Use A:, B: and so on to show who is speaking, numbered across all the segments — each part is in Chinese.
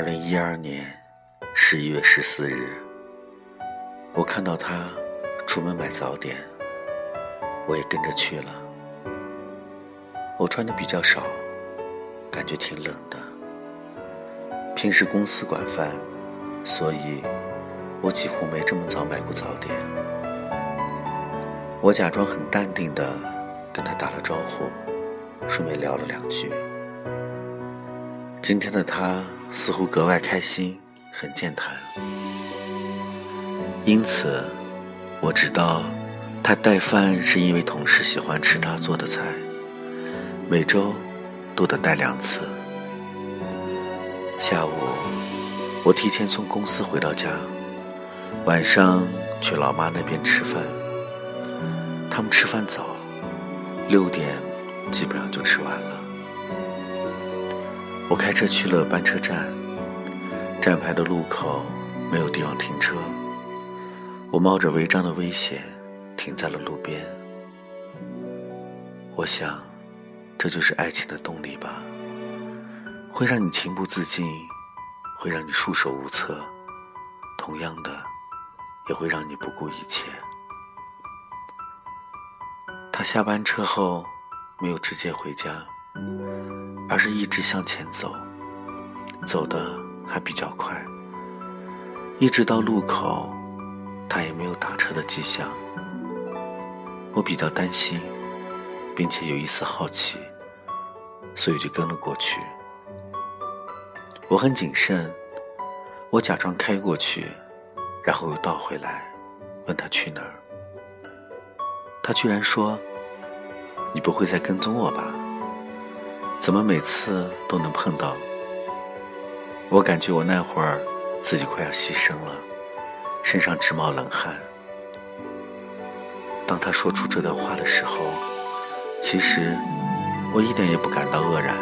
A: 二零一二年十一月十四日，我看到他出门买早点，我也跟着去了。我穿的比较少，感觉挺冷的。平时公司管饭，所以我几乎没这么早买过早点。我假装很淡定的跟他打了招呼，顺便聊了两句。今天的他似乎格外开心，很健谈，因此我知道他带饭是因为同事喜欢吃他做的菜，每周都得带两次。下午我提前从公司回到家，晚上去老妈那边吃饭。他们吃饭早，六点基本上就吃完了。我开车去了班车站，站牌的路口没有地方停车，我冒着违章的危险停在了路边。我想，这就是爱情的动力吧，会让你情不自禁，会让你束手无策，同样的，也会让你不顾一切。他下班车后没有直接回家。而是一直向前走，走的还比较快，一直到路口，他也没有打车的迹象。我比较担心，并且有一丝好奇，所以就跟了过去。我很谨慎，我假装开过去，然后又倒回来，问他去哪儿。他居然说：“你不会再跟踪我吧？”怎么每次都能碰到？我感觉我那会儿自己快要牺牲了，身上直冒冷汗。当他说出这段话的时候，其实我一点也不感到愕然，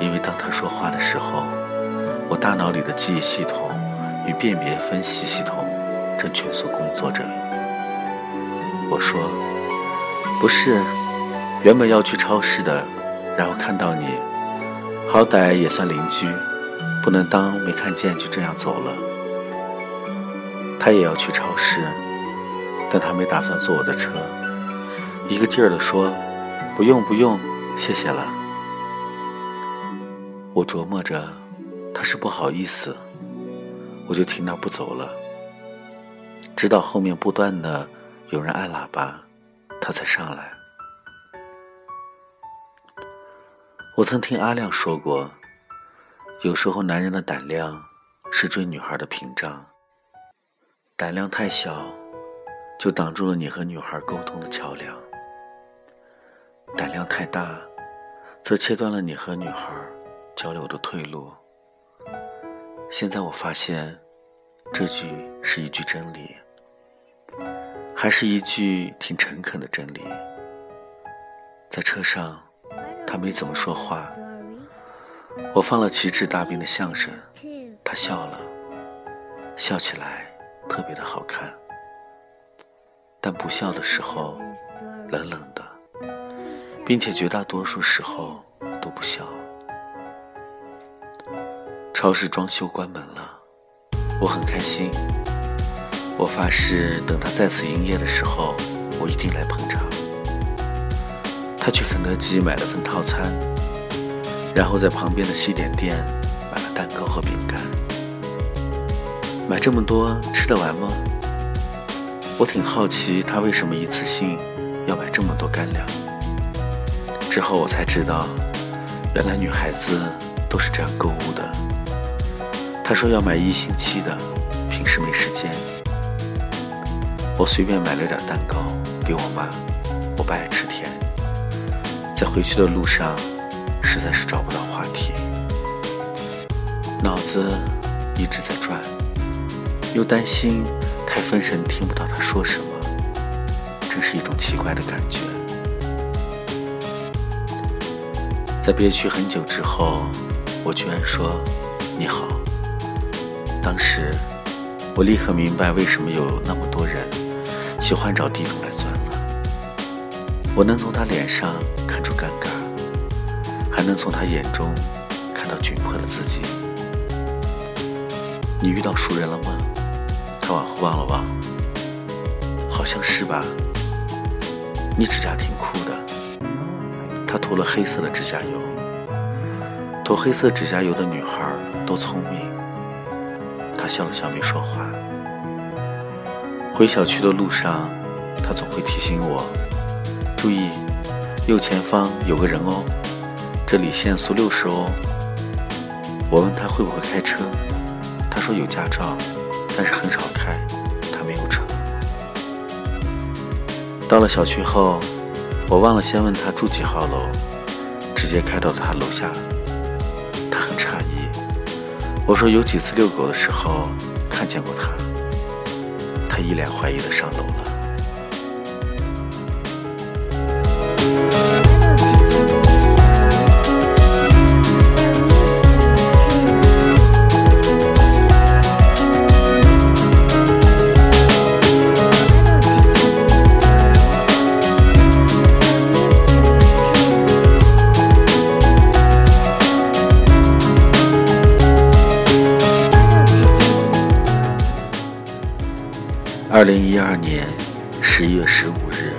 A: 因为当他说话的时候，我大脑里的记忆系统与辨别分析系统正全速工作着。我说：“不是，原本要去超市的。”然后看到你，好歹也算邻居，不能当没看见就这样走了。他也要去超市，但他没打算坐我的车，一个劲儿地说：“不用不用，谢谢了。”我琢磨着，他是不好意思，我就停那不走了，直到后面不断的有人按喇叭，他才上来。我曾听阿亮说过，有时候男人的胆量是追女孩的屏障。胆量太小，就挡住了你和女孩沟通的桥梁；胆量太大，则切断了你和女孩交流的退路。现在我发现，这句是一句真理，还是一句挺诚恳的真理。在车上。他没怎么说话，我放了奇志大兵的相声，他笑了，笑起来特别的好看，但不笑的时候冷冷的，并且绝大多数时候都不笑。超市装修关门了，我很开心，我发誓等他再次营业的时候，我一定来捧场。他去肯德基买了份套餐，然后在旁边的西点店买了蛋糕和饼干。买这么多吃得完吗？我挺好奇他为什么一次性要买这么多干粮。之后我才知道，原来女孩子都是这样购物的。他说要买一星期的，平时没时间。我随便买了点蛋糕给我妈，我不爱吃甜。在回去的路上，实在是找不到话题，脑子一直在转，又担心太分神听不到他说什么，真是一种奇怪的感觉。在憋屈很久之后，我居然说：“你好。”当时我立刻明白为什么有那么多人喜欢找地洞来钻。我能从他脸上。看出尴尬，还能从他眼中看到窘迫的自己。你遇到熟人了吗？他往后望了望，好像是吧。你指甲挺酷的。他涂了黑色的指甲油。涂黑色指甲油的女孩都聪明。他笑了笑，没说话。回小区的路上，他总会提醒我，注意，右前方有个人哦，这里限速六十哦。我问他会不会开车，他说有驾照，但是很少开，他没有车。到了小区后，我忘了先问他住几号楼，直接开到他楼下。他很诧异，我说有几次遛狗的时候看见过他，他一脸怀疑的上楼了。二零一二年十一月十五日，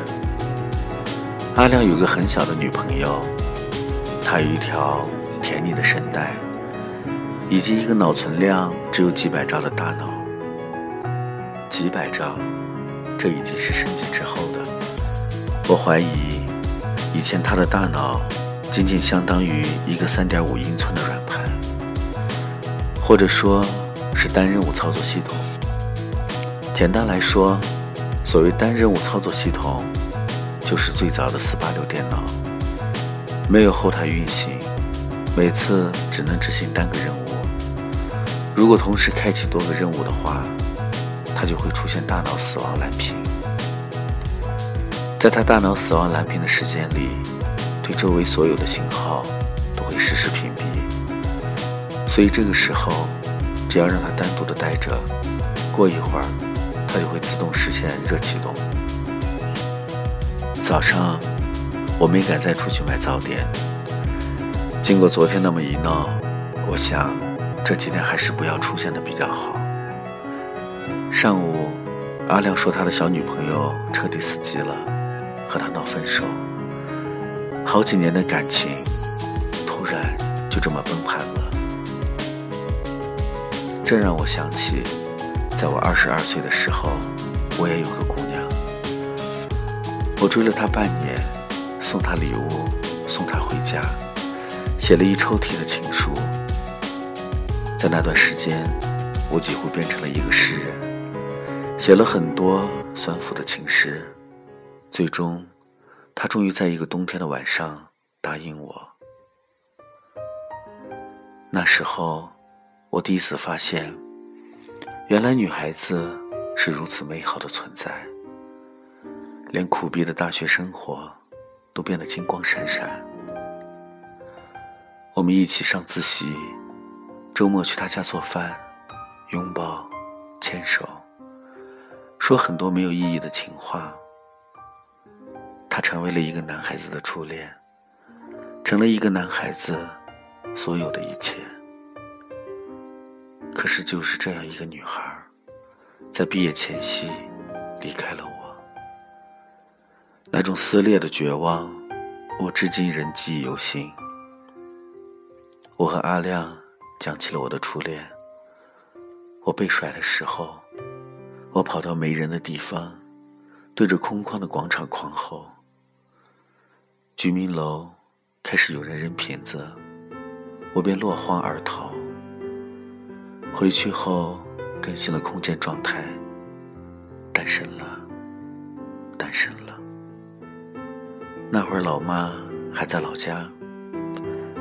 A: 阿亮有个很小的女朋友，她有一条甜腻的声带，以及一个脑存量只有几百兆的大脑。几百兆，这已经是升级之后的。我怀疑，以前她的大脑仅仅相当于一个三点五英寸的软盘，或者说是单任务操作系统。简单来说，所谓单任务操作系统，就是最早的四八六电脑，没有后台运行，每次只能执行单个任务。如果同时开启多个任务的话，它就会出现大脑死亡蓝屏。在它大脑死亡蓝屏的时间里，对周围所有的信号都会实时屏蔽。所以这个时候，只要让它单独的待着，过一会儿。它就会自动实现热启动。早上，我没敢再出去买早点。经过昨天那么一闹，我想这几天还是不要出现的比较好。上午，阿亮说他的小女朋友彻底死机了，和他闹分手。好几年的感情，突然就这么崩盘了。这让我想起。在我二十二岁的时候，我也有个姑。我追了她半年，送她礼物，送她回家，写了一抽屉的情书。在那段时间，我几乎变成了一个诗人，写了很多酸腐的情诗。最终，她终于在一个冬天的晚上答应我。那时候，我第一次发现。原来女孩子是如此美好的存在，连苦逼的大学生活都变得金光闪闪。我们一起上自习，周末去他家做饭，拥抱、牵手，说很多没有意义的情话。他成为了一个男孩子的初恋，成了一个男孩子所有的一切。可是，就是这样一个女孩，在毕业前夕离开了我。那种撕裂的绝望，我至今仍记忆犹新。我和阿亮讲起了我的初恋。我被甩的时候，我跑到没人的地方，对着空旷的广场狂吼。居民楼开始有人扔瓶子，我便落荒而逃。回去后，更新了空间状态。单身了，单身了。那会儿老妈还在老家，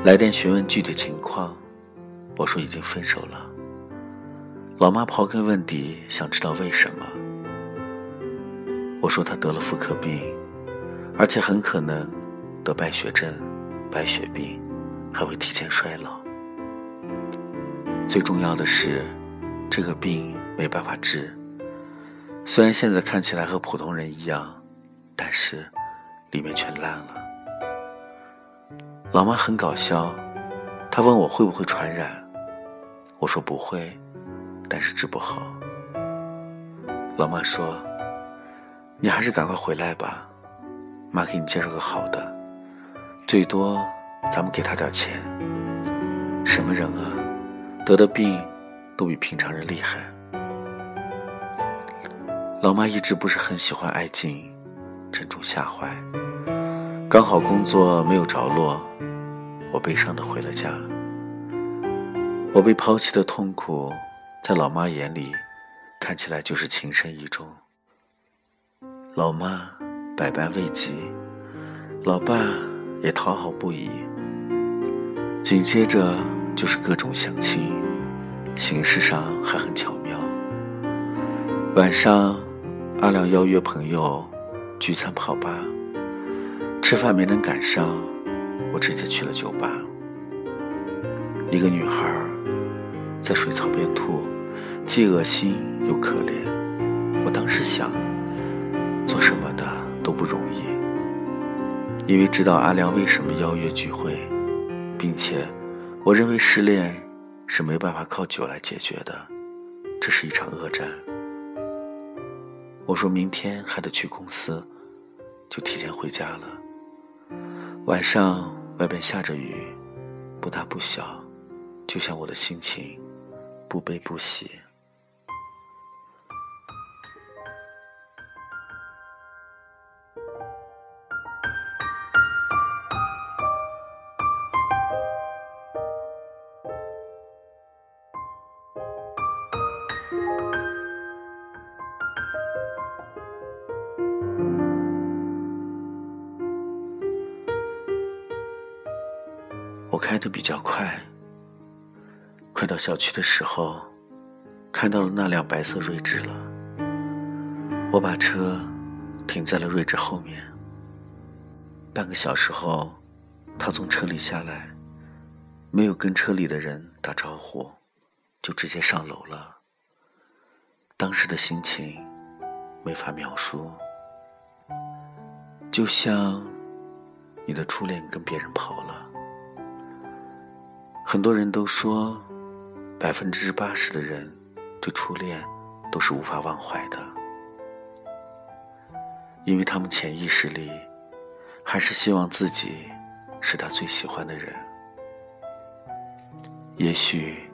A: 来电询问具体情况，我说已经分手了。老妈刨根问底，想知道为什么。我说她得了妇科病，而且很可能得败血症、白血病，还会提前衰老。最重要的是，这个病没办法治。虽然现在看起来和普通人一样，但是里面全烂了。老妈很搞笑，她问我会不会传染，我说不会，但是治不好。老妈说：“你还是赶快回来吧，妈给你介绍个好的，最多咱们给他点钱。什么人啊，得的病都比平常人厉害。”老妈一直不是很喜欢爱静，正中下怀。刚好工作没有着落，我悲伤的回了家。我被抛弃的痛苦，在老妈眼里。看起来就是情深意重。老妈百般慰藉，老爸也讨好不已。紧接着就是各种相亲，形式上还很巧妙。晚上，阿亮邀约朋友聚餐跑吧，吃饭没能赶上，我直接去了酒吧。一个女孩在水槽边吐。既恶心又可怜，我当时想，做什么的都不容易。因为知道阿良为什么邀约聚会，并且我认为失恋是没办法靠酒来解决的，这是一场恶战。我说明天还得去公司，就提前回家了。晚上外边下着雨，不大不小，就像我的心情，不悲不喜。开的比较快，快到小区的时候，看到了那辆白色锐志了。我把车停在了锐志后面。半个小时后，他从车里下来，没有跟车里的人打招呼，就直接上楼了。当时的心情没法描述，就像你的初恋跟别人跑了。很多人都说，百分之八十的人对初恋都是无法忘怀的，因为他们潜意识里还是希望自己是他最喜欢的人。也许，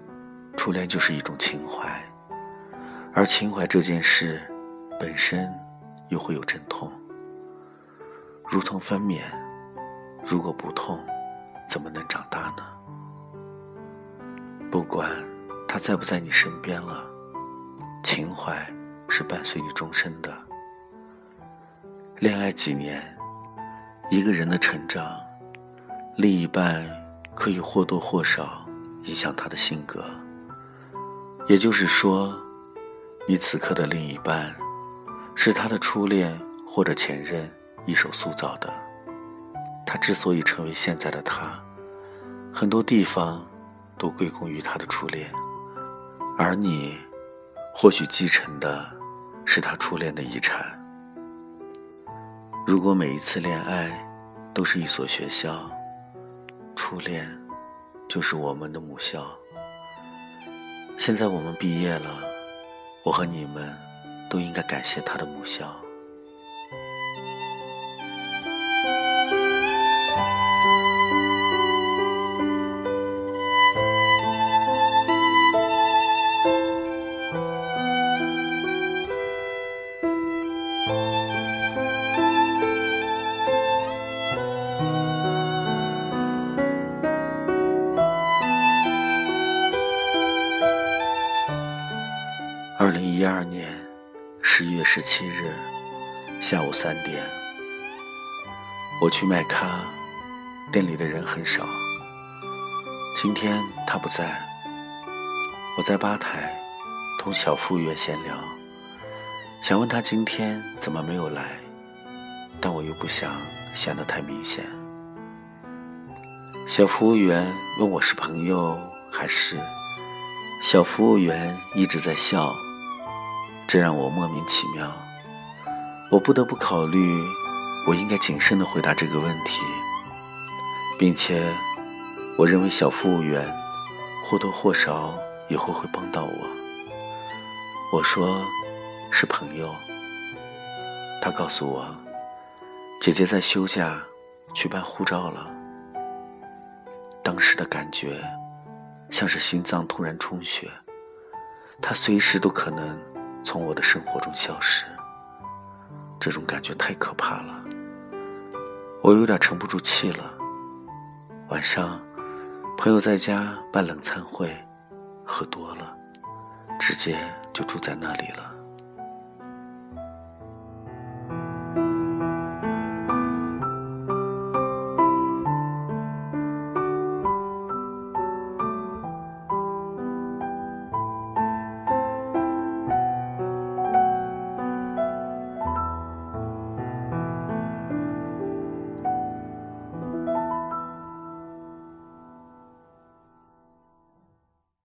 A: 初恋就是一种情怀，而情怀这件事本身又会有阵痛，如同分娩，如果不痛，怎么能长？不管他在不在你身边了，情怀是伴随你终身的。恋爱几年，一个人的成长，另一半可以或多或少影响他的性格。也就是说，你此刻的另一半，是他的初恋或者前任一手塑造的。他之所以成为现在的他，很多地方。都归功于他的初恋，而你，或许继承的是他初恋的遗产。如果每一次恋爱都是一所学校，初恋就是我们的母校。现在我们毕业了，我和你们都应该感谢他的母校。下午三点，我去卖咖，店里的人很少。今天他不在，我在吧台同小服务员闲聊，想问他今天怎么没有来，但我又不想显得太明显。小服务员问我是朋友还是，小服务员一直在笑。这让我莫名其妙，我不得不考虑，我应该谨慎的回答这个问题，并且，我认为小服务员或多或少以后会帮到我，我说是朋友。他告诉我，姐姐在休假去办护照了。当时的感觉像是心脏突然充血，她随时都可能从我的生活中消失。这种感觉太可怕了，我有点沉不住气了。晚上，朋友在家办冷餐会，喝多了，直接就住在那里了。